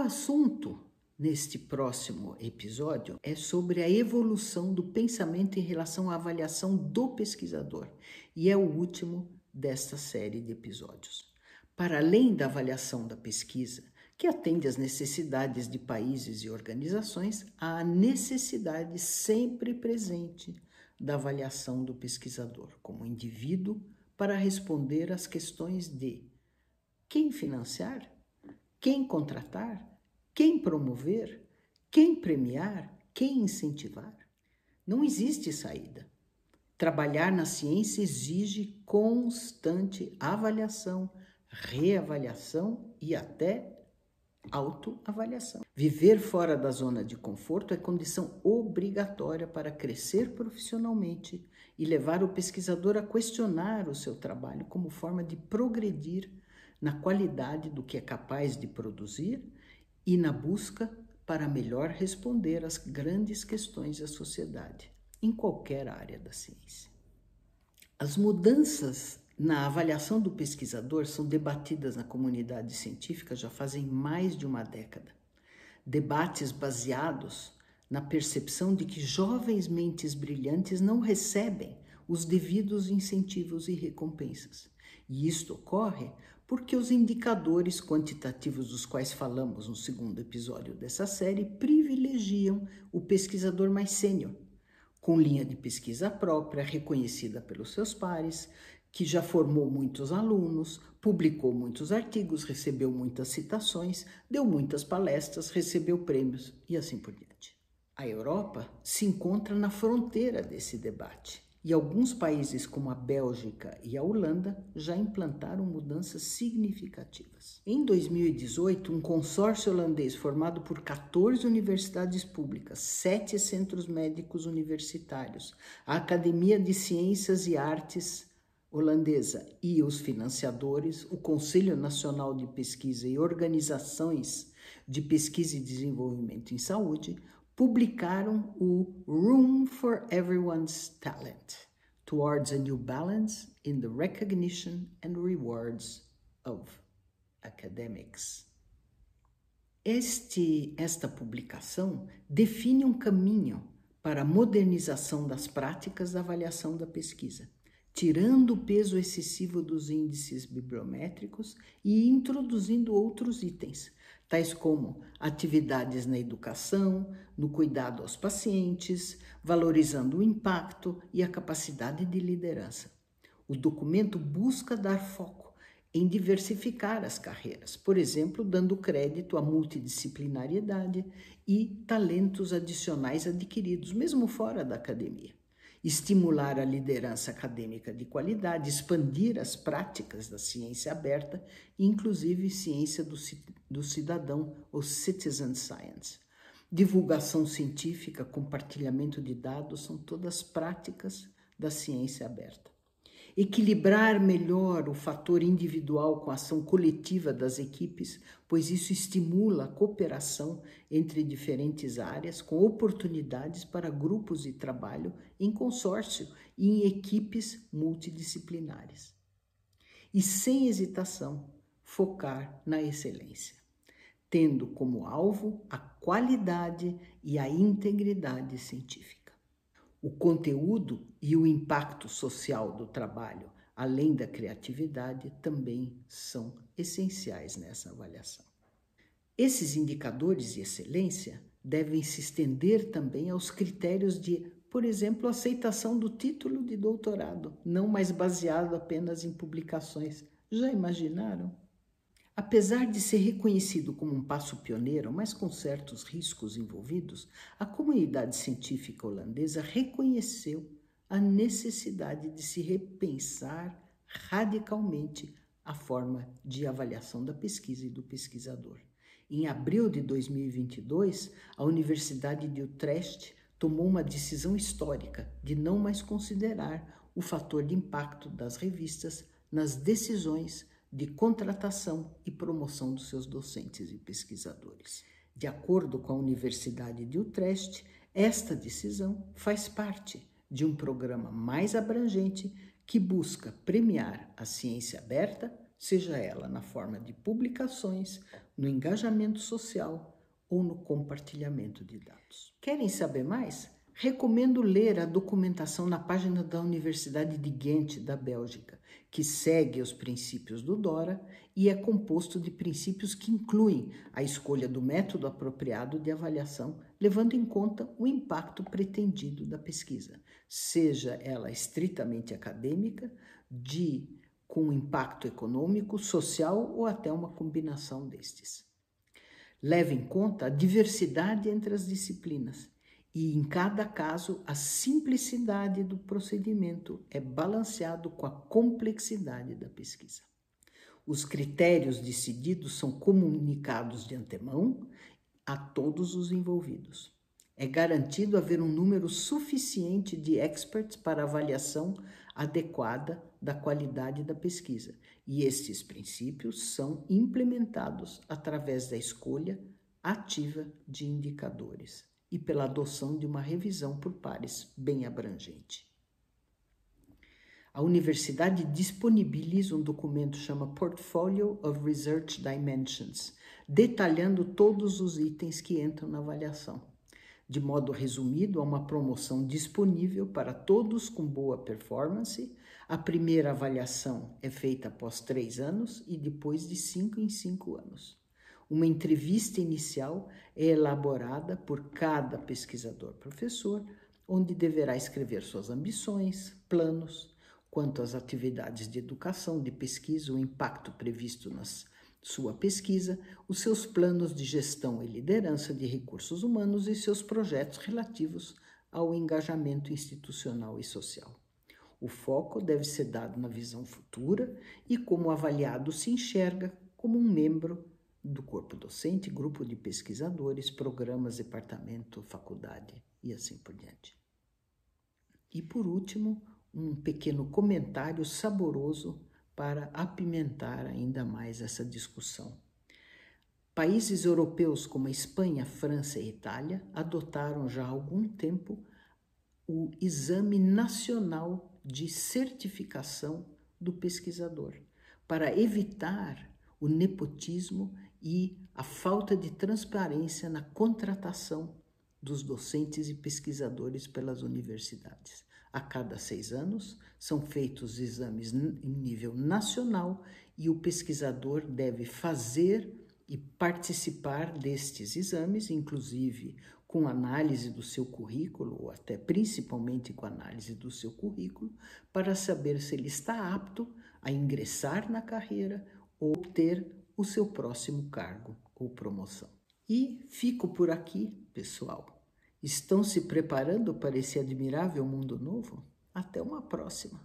assunto neste próximo episódio é sobre a evolução do pensamento em relação à avaliação do pesquisador e é o último desta série de episódios. Para além da avaliação da pesquisa, que atende às necessidades de países e organizações, há a necessidade sempre presente da avaliação do pesquisador como indivíduo para responder às questões de quem financiar, quem contratar, quem promover, quem premiar, quem incentivar. Não existe saída. Trabalhar na ciência exige constante avaliação, reavaliação e até autoavaliação. Viver fora da zona de conforto é condição obrigatória para crescer profissionalmente e levar o pesquisador a questionar o seu trabalho como forma de progredir na qualidade do que é capaz de produzir e na busca para melhor responder às grandes questões da sociedade, em qualquer área da ciência. As mudanças na avaliação do pesquisador são debatidas na comunidade científica já fazem mais de uma década. Debates baseados na percepção de que jovens mentes brilhantes não recebem os devidos incentivos e recompensas. E isto ocorre porque os indicadores quantitativos dos quais falamos no segundo episódio dessa série privilegiam o pesquisador mais sênior, com linha de pesquisa própria, reconhecida pelos seus pares, que já formou muitos alunos, publicou muitos artigos, recebeu muitas citações, deu muitas palestras, recebeu prêmios e assim por diante. A Europa se encontra na fronteira desse debate e alguns países, como a Bélgica e a Holanda, já implantaram mudanças significativas. Em 2018, um consórcio holandês formado por 14 universidades públicas, sete centros médicos universitários, a Academia de Ciências e Artes holandesa e os financiadores, o Conselho Nacional de Pesquisa e organizações de pesquisa e desenvolvimento em saúde, publicaram o Room for Everyone's Talent Towards a New Balance in the Recognition and Rewards of Academics. Este, esta publicação define um caminho para a modernização das práticas da avaliação da pesquisa tirando o peso excessivo dos índices bibliométricos e introduzindo outros itens, tais como atividades na educação, no cuidado aos pacientes, valorizando o impacto e a capacidade de liderança. O documento busca dar foco em diversificar as carreiras, por exemplo, dando crédito à multidisciplinariedade e talentos adicionais adquiridos, mesmo fora da academia estimular a liderança acadêmica de qualidade, expandir as práticas da ciência aberta, inclusive ciência do, do cidadão, ou citizen science. Divulgação científica, compartilhamento de dados são todas práticas da ciência aberta equilibrar melhor o fator individual com a ação coletiva das equipes, pois isso estimula a cooperação entre diferentes áreas, com oportunidades para grupos de trabalho em consórcio e em equipes multidisciplinares. E sem hesitação, focar na excelência, tendo como alvo a qualidade e a integridade científica o conteúdo e o impacto social do trabalho, além da criatividade, também são essenciais nessa avaliação. Esses indicadores de excelência devem se estender também aos critérios de, por exemplo, aceitação do título de doutorado, não mais baseado apenas em publicações. Já imaginaram? Apesar de ser reconhecido como um passo pioneiro, mas com certos riscos envolvidos, a comunidade científica holandesa reconheceu a necessidade de se repensar radicalmente a forma de avaliação da pesquisa e do pesquisador. Em abril de 2022, a Universidade de Utrecht tomou uma decisão histórica de não mais considerar o fator de impacto das revistas nas decisões de contratação e promoção dos seus docentes e pesquisadores. De acordo com a Universidade de Utrecht, esta decisão faz parte de um programa mais abrangente que busca premiar a ciência aberta, seja ela na forma de publicações, no engajamento social ou no compartilhamento de dados. Querem saber mais? Recomendo ler a documentação na página da Universidade de Ghent, da Bélgica, que segue os princípios do DORA e é composto de princípios que incluem a escolha do método apropriado de avaliação, levando em conta o impacto pretendido da pesquisa, seja ela estritamente acadêmica, de com impacto econômico, social ou até uma combinação destes. Leve em conta a diversidade entre as disciplinas e, em cada caso, a simplicidade do procedimento é balanceado com a complexidade da pesquisa. Os critérios decididos são comunicados de antemão a todos os envolvidos. É garantido haver um número suficiente de experts para avaliação adequada da qualidade da pesquisa, e estes princípios são implementados através da escolha ativa de indicadores e pela adoção de uma revisão por pares bem abrangente. A universidade disponibiliza um documento chamado Portfolio of Research Dimensions, detalhando todos os itens que entram na avaliação. De modo resumido, há uma promoção disponível para todos com boa performance. A primeira avaliação é feita após três anos e depois de cinco em cinco anos. Uma entrevista inicial é elaborada por cada pesquisador-professor, onde deverá escrever suas ambições, planos, quanto às atividades de educação, de pesquisa, o impacto previsto na sua pesquisa, os seus planos de gestão e liderança de recursos humanos e seus projetos relativos ao engajamento institucional e social. O foco deve ser dado na visão futura e como avaliado se enxerga como um membro do corpo docente, grupo de pesquisadores, programas, departamento, faculdade e assim por diante. E por último, um pequeno comentário saboroso para apimentar ainda mais essa discussão. Países europeus como a Espanha, França e Itália adotaram já há algum tempo o Exame Nacional de Certificação do Pesquisador, para evitar o nepotismo e a falta de transparência na contratação dos docentes e pesquisadores pelas universidades. A cada seis anos são feitos exames em nível nacional e o pesquisador deve fazer e participar destes exames, inclusive com análise do seu currículo, ou até principalmente com análise do seu currículo, para saber se ele está apto a ingressar na carreira ou ter o seu próximo cargo ou promoção. E fico por aqui, pessoal. Estão se preparando para esse admirável mundo novo? Até uma próxima!